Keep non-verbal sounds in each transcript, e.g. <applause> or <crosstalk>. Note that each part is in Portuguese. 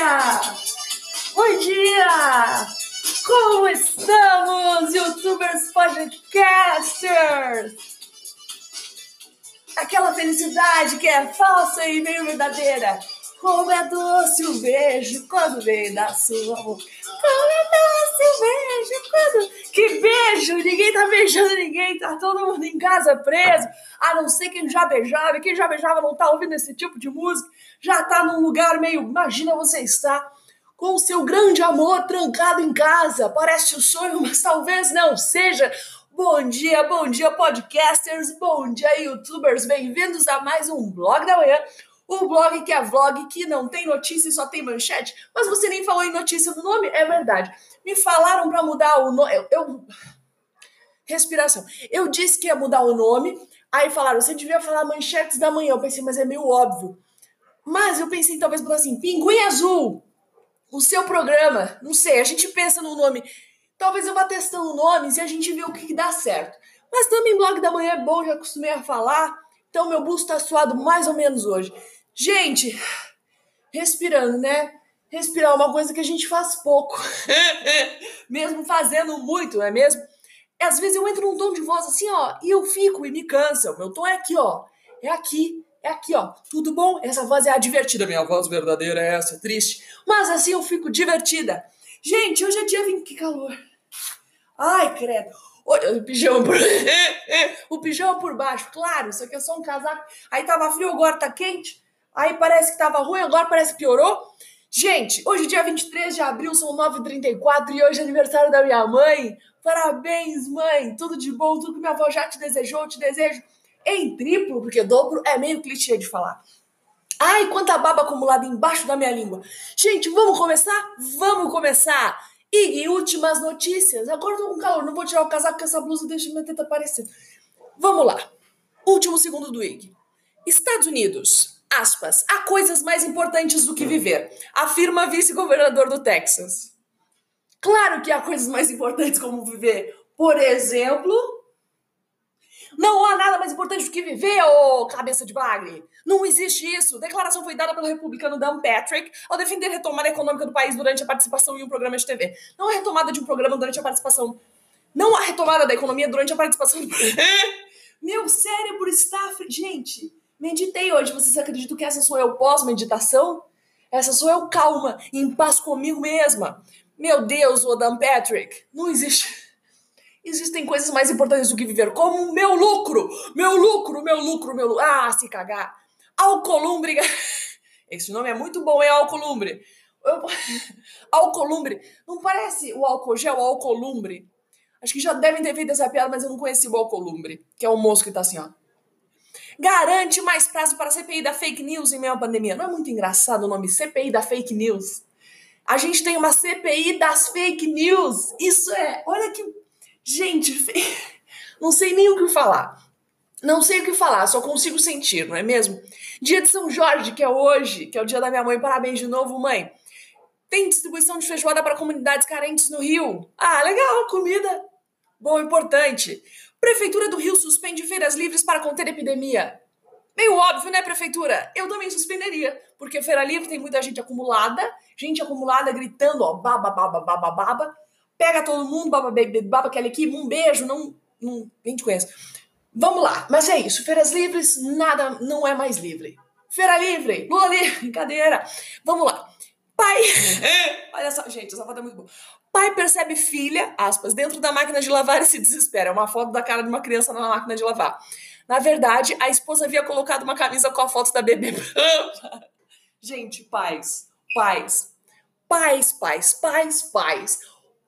dia! Bom dia! Como estamos, youtubers podcasters? Aquela felicidade que é falsa e meio verdadeira. Como é doce o beijo quando vem da sua boca. Como é doce o beijo quando. Que beijo! Ninguém tá beijando ninguém, tá todo mundo em casa preso. A não ser quem já beijava. E quem já beijava não tá ouvindo esse tipo de música. Já tá num lugar meio. Imagina você estar com o seu grande amor trancado em casa. Parece um sonho, mas talvez não seja. Bom dia, bom dia, podcasters, bom dia, youtubers, bem-vindos a mais um Blog da Manhã, o blog que é vlog, que não tem notícia e só tem manchete. Mas você nem falou em notícia do nome? É verdade. Me falaram para mudar o nome. Eu, eu, Respiração. Eu disse que ia mudar o nome, aí falaram, você devia falar manchetes da manhã. Eu pensei, mas é meio óbvio. Mas eu pensei, talvez, assim, Pinguim Azul, o seu programa. Não sei, a gente pensa no nome. Talvez eu vá testando nomes e a gente vê o que, dá certo. Mas também blog da manhã é bom, já acostumei a falar. Então meu busto tá suado mais ou menos hoje. Gente, respirando, né? Respirar uma coisa que a gente faz pouco. <laughs> <laughs> mesmo fazendo muito, não é mesmo? Às vezes eu entro num tom de voz assim, ó, e eu fico e me cansa. O meu tom é aqui, ó. É aqui, é aqui, ó. Tudo bom? Essa voz é a divertida. Minha voz verdadeira é essa, triste. Mas assim eu fico divertida. Gente, hoje é dia 20. Que calor. Ai, credo. Olha, o pijama por... <laughs> o pijama por baixo, claro, isso aqui é só um casaco. Aí tava frio, agora tá quente. Aí parece que tava ruim, agora parece que piorou. Gente, hoje, dia 23 de abril, são 9h34 e hoje é aniversário da minha mãe. Parabéns, mãe! Tudo de bom, tudo que minha avó já te desejou, te desejo em triplo, porque dobro é meio clichê de falar. Ai, quanta baba acumulada embaixo da minha língua. Gente, vamos começar? Vamos começar! E últimas notícias. Agora eu tô com calor, não vou tirar o casaco porque essa blusa deixa minha teta aparecer. Vamos lá. Último segundo do IG. Estados Unidos. Aspas. Há coisas mais importantes do que viver. Afirma vice-governador do Texas. Claro que há coisas mais importantes como viver. Por exemplo, não há nada mais importante do que viver, ô cabeça de bagre. Não existe isso. A declaração foi dada pelo republicano Dan Patrick ao defender a retomada econômica do país durante a participação em um programa de TV. Não a retomada de um programa durante a participação. Não a retomada da economia durante a participação. <laughs> Meu cérebro está. Gente, meditei hoje. Vocês acreditam que essa sou eu pós-meditação? Essa sou eu calma, em paz comigo mesma. Meu Deus, o Dan Patrick. Não existe. Existem coisas mais importantes do que viver, como meu lucro, meu lucro, meu lucro, meu lucro. Ah, se cagar. Alcolumbre. <laughs> Esse nome é muito bom, é Alcolumbre. Eu... <laughs> Alcolumbre. Não parece o álcool gel, o Alcolumbre? Acho que já devem ter feito essa piada, mas eu não conheci o Alcolumbre, que é o moço que tá assim, ó. Garante mais prazo para a CPI da fake news em meio à pandemia. Não é muito engraçado o nome CPI da fake news? A gente tem uma CPI das fake news. Isso é. Olha que Gente, <laughs> não sei nem o que falar. Não sei o que falar, só consigo sentir, não é mesmo? Dia de São Jorge, que é hoje, que é o dia da minha mãe, parabéns de novo, mãe. Tem distribuição de feijoada para comunidades carentes no Rio. Ah, legal, comida. Bom, importante. Prefeitura do Rio suspende feiras livres para conter epidemia. Meio óbvio, né, prefeitura? Eu também suspenderia, porque feira livre tem muita gente acumulada, gente acumulada gritando, ó, baba, baba, baba, baba pega todo mundo, baba, baby, baba, aquela equipe, um beijo, não, não, nem te conheço. Vamos lá, mas é isso, feiras livres, nada, não é mais livre. Feira livre, lula livre, <laughs> brincadeira. Vamos lá. Pai, <laughs> olha só, gente, essa foto é muito boa. Pai percebe filha, aspas, dentro da máquina de lavar e se desespera. É uma foto da cara de uma criança na máquina de lavar. Na verdade, a esposa havia colocado uma camisa com a foto da bebê. gente, pais, pais, pais, pais, pais, pais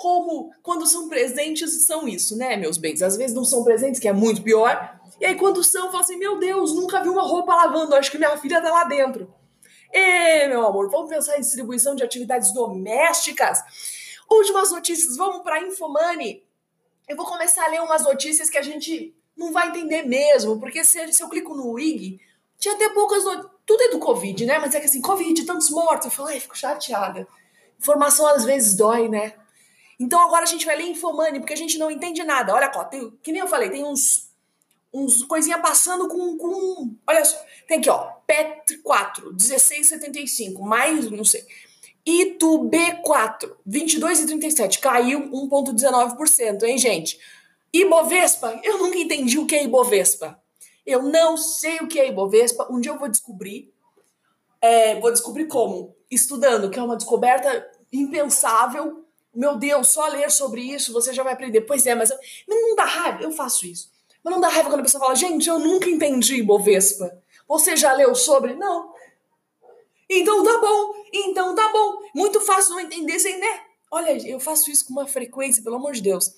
como quando são presentes são isso, né, meus bens? Às vezes não são presentes, que é muito pior. E aí quando são, fala assim, meu Deus, nunca vi uma roupa lavando, acho que minha filha tá lá dentro. E, meu amor, vamos pensar em distribuição de atividades domésticas. Últimas notícias, vamos para Infomani. Eu vou começar a ler umas notícias que a gente não vai entender mesmo, porque se, se eu clico no IG, tinha até poucas notícias. Tudo é do Covid, né? Mas é que assim, Covid, tantos mortos. Eu falo, ai, fico chateada. Informação às vezes dói, né? Então agora a gente vai ler Infomani, porque a gente não entende nada. Olha, ó, tem, que nem eu falei, tem uns, uns coisinha passando com, com. Olha só, tem aqui, ó, PET 4, 1675, mais, não sei. Itu B4, 22,37, caiu 1,19%, hein, gente? Ibovespa, eu nunca entendi o que é Ibovespa. Eu não sei o que é Ibovespa. Um dia eu vou descobrir. É, vou descobrir como? Estudando, que é uma descoberta impensável. Meu Deus, só ler sobre isso você já vai aprender. Pois é, mas eu, não dá raiva, eu faço isso. Mas não dá raiva quando a pessoa fala, gente, eu nunca entendi Ibovespa. Você já leu sobre? Não. Então tá bom, então tá bom. Muito fácil não entender sem, né? Olha, eu faço isso com uma frequência, pelo amor de Deus.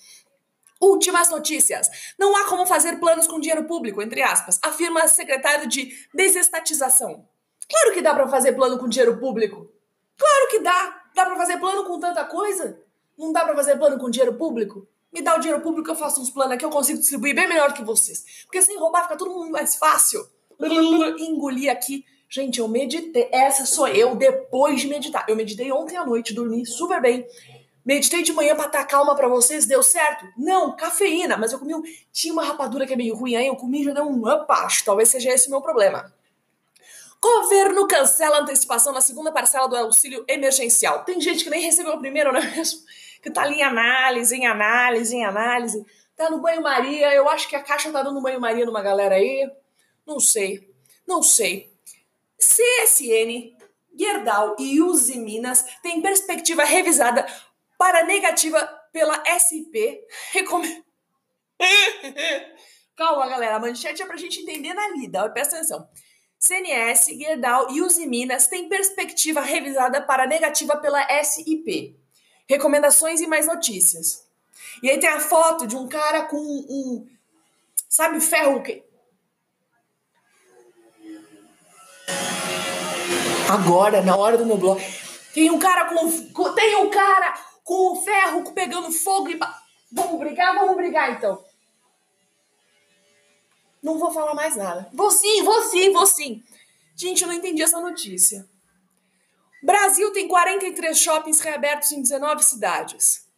Últimas notícias. Não há como fazer planos com dinheiro público, entre aspas, afirma secretário de desestatização. Claro que dá para fazer plano com dinheiro público. Claro que dá. Dá para fazer plano com tanta coisa? Não dá para fazer plano com dinheiro público? Me dá o dinheiro público, eu faço uns planos aqui, eu consigo distribuir bem melhor que vocês. Porque sem roubar fica todo mundo mais fácil. Engoli aqui Gente, eu meditei. Essa sou eu depois de meditar. Eu meditei ontem à noite, dormi super bem. Meditei de manhã para estar calma para vocês, deu certo? Não, cafeína, mas eu comi um. Tinha uma rapadura que é meio ruim, aí eu comi e já deu um apacho. Talvez seja esse o meu problema. Governo cancela a antecipação na segunda parcela do auxílio emergencial. Tem gente que nem recebeu o primeiro, não é mesmo? Que tá ali em análise, em análise, em análise. Tá no banho-maria. Eu acho que a Caixa tá dando banho-maria numa galera aí. Não sei. Não sei. CSN, Gerdau e Uzi Minas têm perspectiva revisada para negativa pela SP. Recom... <laughs> Calma, galera. A manchete é para a gente entender na lida. Presta atenção. CNS, Gerdau e Uzi Minas têm perspectiva revisada para negativa pela SIP. Recomendações e mais notícias. E aí tem a foto de um cara com um, sabe, ferro Agora, na hora do meu bloco, tem um cara com. Tem um cara com o ferro pegando fogo e. Vamos brigar? Vamos brigar então. Não vou falar mais nada. Vou sim, vou sim, vou sim. Gente, eu não entendi essa notícia. Brasil tem 43 shoppings reabertos em 19 cidades.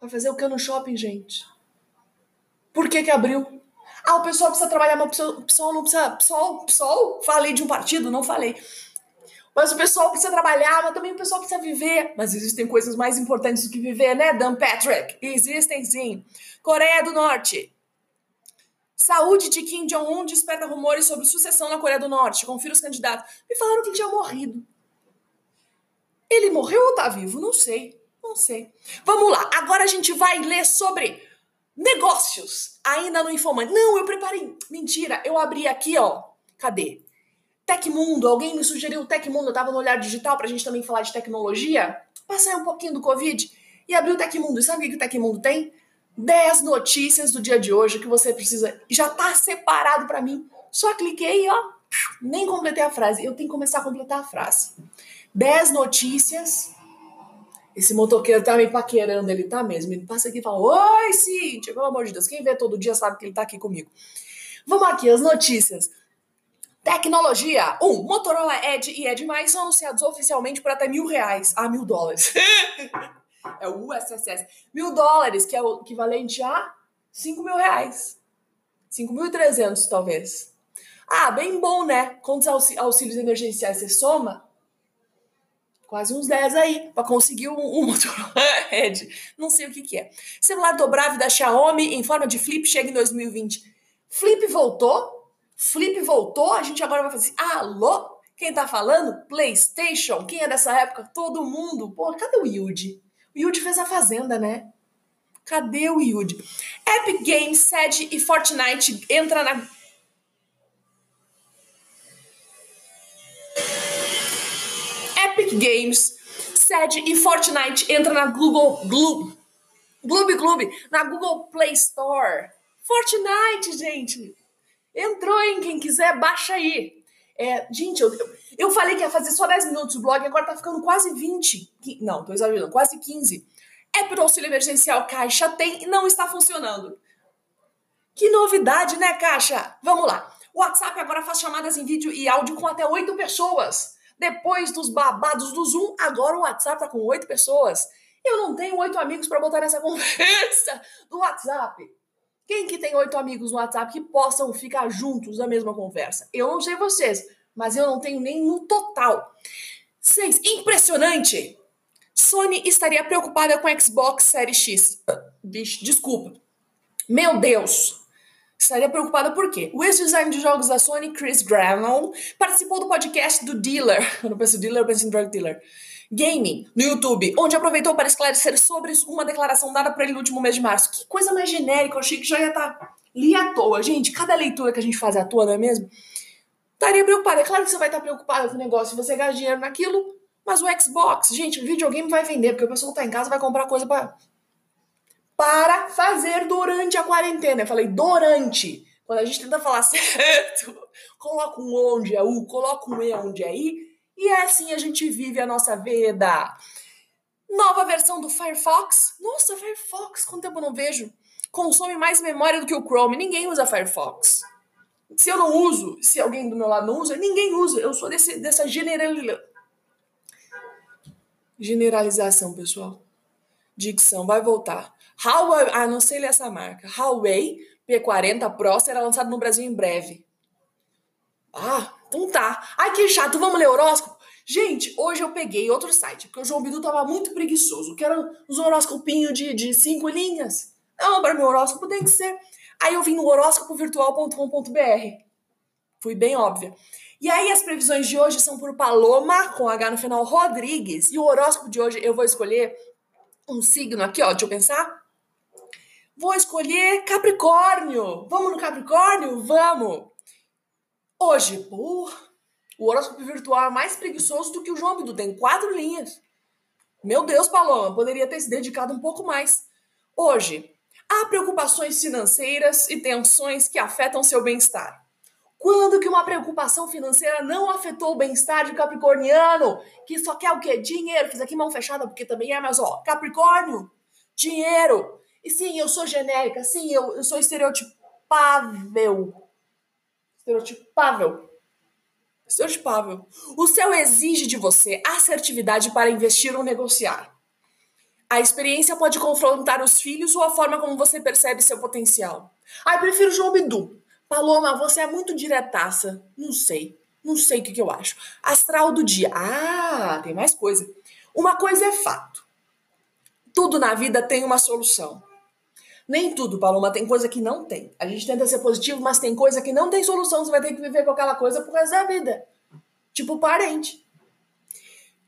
Vai fazer o que no shopping, gente? Por que que abriu? Ah, o pessoal precisa trabalhar, mas o pessoal não precisa. Pessoal, pessoal, falei de um partido, não falei. Mas o pessoal precisa trabalhar, mas também o pessoal precisa viver. Mas existem coisas mais importantes do que viver, né, Dan Patrick? Existem sim. Coreia do Norte. Saúde de Kim Jong-un desperta rumores sobre sucessão na Coreia do Norte. Confira os candidatos. Me falaram que ele tinha morrido. Ele morreu ou tá vivo? Não sei. Não sei. Vamos lá. Agora a gente vai ler sobre Negócios, ainda no Infomani. Não, eu preparei. Mentira, eu abri aqui, ó. Cadê? Tecmundo, alguém me sugeriu o Tecmundo, eu tava no Olhar Digital pra gente também falar de tecnologia. Passei um pouquinho do Covid e abri o Tecmundo. E sabe o que o Tecmundo tem? 10 notícias do dia de hoje que você precisa. Já tá separado para mim. Só cliquei, ó. Nem completei a frase. Eu tenho que começar a completar a frase. 10 notícias esse motoqueiro tá me paquerando, ele tá mesmo. Ele passa aqui e fala: Oi, Cíntia, pelo amor de Deus, quem vê todo dia sabe que ele tá aqui comigo. Vamos aqui, as notícias. Tecnologia. Um, Motorola Edge e Edge são anunciados oficialmente por até mil reais. Ah, mil dólares. <laughs> é o USSS. Mil dólares, que é o equivalente a cinco mil reais. Cinco mil e trezentos, talvez. Ah, bem bom, né? Quantos auxílios emergenciais você soma? Quase uns 10 aí, para conseguir um, um <laughs> Motorola Edge. Não sei o que, que é. Celular dobrável da Xiaomi em forma de flip chega em 2020. Flip voltou? Flip voltou? A gente agora vai fazer assim, alô? Quem tá falando? PlayStation. Quem é dessa época? Todo mundo. Pô, cadê o Yuji? O Yuji fez a Fazenda, né? Cadê o Yuji? Epic Games, Sede e Fortnite entra na Games, Sede e Fortnite entra na Google Gloob. Gloob Gloob, na Google Play Store. Fortnite, gente. Entrou, hein? Quem quiser, baixa aí. É, gente, eu, eu falei que ia fazer só 10 minutos o blog, agora tá ficando quase 20. Não, tô exagerando, quase 15. É pro auxílio emergencial Caixa tem e não está funcionando. Que novidade, né, Caixa? Vamos lá. O WhatsApp agora faz chamadas em vídeo e áudio com até 8 pessoas. Depois dos babados do Zoom, agora o WhatsApp tá com oito pessoas. Eu não tenho oito amigos para botar nessa <laughs> conversa do WhatsApp. Quem que tem oito amigos no WhatsApp que possam ficar juntos na mesma conversa? Eu não sei vocês, mas eu não tenho nem no total. 6. Impressionante! Sony estaria preocupada com Xbox Series X. Bicho, desculpa. Meu Deus! Estaria preocupada por quê? O ex-design de jogos da Sony, Chris Granell, participou do podcast do Dealer. <laughs> Eu não penso dealer, eu penso em drug dealer. Gaming, no YouTube, onde aproveitou para esclarecer sobre uma declaração dada por ele no último mês de março. Que coisa mais genérica, eu achei que já ia estar tá li à toa. Gente, cada leitura que a gente faz à toa, não é mesmo? Estaria preocupada. É claro que você vai estar preocupada com o negócio, você gasta dinheiro naquilo, mas o Xbox, gente, o videogame vai vender, porque o pessoal tá em casa vai comprar coisa para para fazer durante a quarentena. Eu falei durante. Quando a gente tenta falar <laughs> certo, coloca um onde é U, coloca um E onde é I, e é assim a gente vive a nossa vida. Nova versão do Firefox. Nossa, Firefox, quanto tempo eu não vejo? Consome mais memória do que o Chrome. Ninguém usa Firefox. Se eu não uso, se alguém do meu lado não usa, ninguém usa. Eu sou desse, dessa generalização. Generalização, pessoal. Dicção, vai voltar. Huawei, ah, não sei ler essa marca. Huawei P40 Pro será lançado no Brasil em breve. Ah, então tá. Ai, que chato, vamos ler horóscopo? Gente, hoje eu peguei outro site, porque o João Bidu tava muito preguiçoso. Quero uns horoscopinhos de, de cinco linhas. Não, para meu horóscopo tem que ser. Aí eu vim no horóscopovirtual.com.br. Fui bem óbvia. E aí as previsões de hoje são por Paloma, com H no final, Rodrigues. E o horóscopo de hoje eu vou escolher um signo aqui, ó, deixa eu pensar. Vou escolher Capricórnio. Vamos no Capricórnio? Vamos! Hoje, o horóscopo virtual é mais preguiçoso do que o João Bidu, tem quatro linhas. Meu Deus, Paloma, poderia ter se dedicado um pouco mais. Hoje, há preocupações financeiras e tensões que afetam seu bem-estar. Quando que uma preocupação financeira não afetou o bem-estar de Capricorniano, que só quer o quê? Dinheiro. Fiz aqui mão fechada porque também é, mas ó, Capricórnio, dinheiro. E sim, eu sou genérica, sim, eu, eu sou estereotipável Estereotipável. Estereotipável. O céu exige de você assertividade para investir ou negociar. A experiência pode confrontar os filhos ou a forma como você percebe seu potencial. Ah, eu prefiro João Bidu. Paloma, você é muito diretaça. Não sei. Não sei o que, que eu acho. Astral do dia. Ah, tem mais coisa. Uma coisa é fato. Tudo na vida tem uma solução. Nem tudo, Paloma, tem coisa que não tem. A gente tenta ser positivo, mas tem coisa que não tem solução. Você vai ter que viver com aquela coisa pro resto da vida. Tipo parente.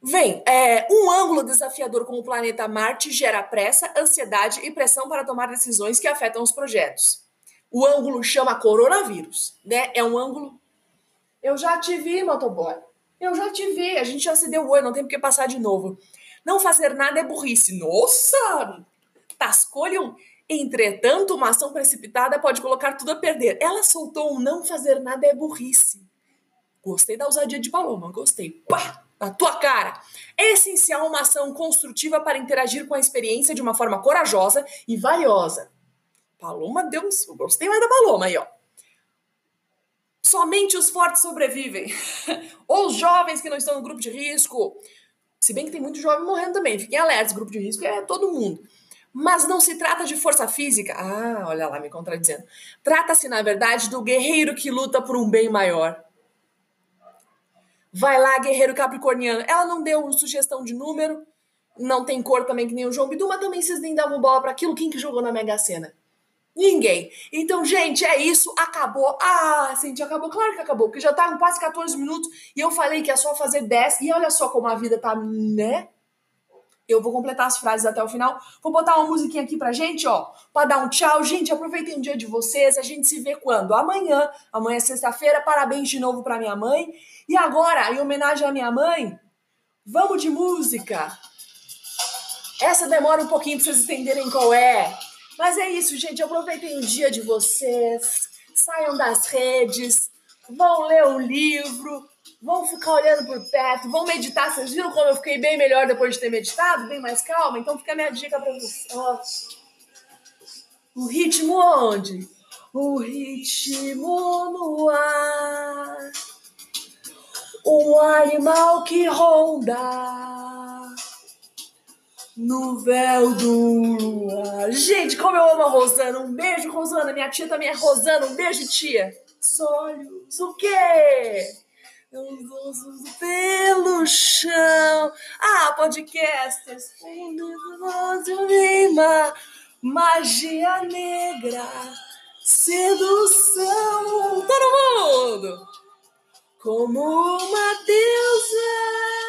Vem, é, um ângulo desafiador com o planeta Marte gera pressa, ansiedade e pressão para tomar decisões que afetam os projetos. O ângulo chama coronavírus, né? É um ângulo. Eu já te vi, motoboy. Eu já te vi. A gente já se deu oi, não tem por que passar de novo. Não fazer nada é burrice. Nossa! Tascolham Entretanto, uma ação precipitada pode colocar tudo a perder. Ela soltou um não fazer nada é burrice. Gostei da ousadia de Paloma, gostei. Pá! Na tua cara! É essencial uma ação construtiva para interagir com a experiência de uma forma corajosa e valiosa. Paloma deu um. Gostei mais da Paloma aí, ó. Somente os fortes sobrevivem. Ou <laughs> os jovens que não estão no grupo de risco. Se bem que tem muito jovem morrendo também. Fiquem alertas, grupo de risco é todo mundo. Mas não se trata de força física. Ah, olha lá, me contradizendo. Trata-se, na verdade, do guerreiro que luta por um bem maior. Vai lá, guerreiro capricorniano. Ela não deu sugestão de número, não tem cor também que nem o João Bidu, mas também vocês nem davam bola para aquilo. Quem que jogou na Mega Sena? Ninguém. Então, gente, é isso. Acabou. Ah, gente, acabou. Claro que acabou, porque já tá com quase 14 minutos e eu falei que é só fazer 10. E olha só como a vida tá, né? Eu vou completar as frases até o final. Vou botar uma musiquinha aqui pra gente, ó, pra dar um tchau. Gente, aproveitem o dia de vocês. A gente se vê quando? Amanhã. Amanhã é sexta-feira. Parabéns de novo pra minha mãe. E agora, em homenagem à minha mãe, vamos de música. Essa demora um pouquinho pra vocês entenderem qual é. Mas é isso, gente. Aproveitem o dia de vocês. Saiam das redes. Vão ler um livro vão ficar olhando por perto, vão meditar. Vocês viram como eu fiquei bem melhor depois de ter meditado? Bem mais calma? Então fica a minha dica para vocês. O ritmo onde? O ritmo no ar. Um animal que ronda no véu do luar. Gente, como eu amo a Rosana. Um beijo, Rosana. Minha tia também é Rosana. Um beijo, tia. Os olhos, o quê? Eu uso pelo chão. Ah, podcasters. Magia negra. Sedução. Todo mundo. Como uma deusa.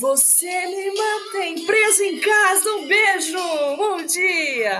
Você me mantém preso em casa. Um beijo. Bom dia.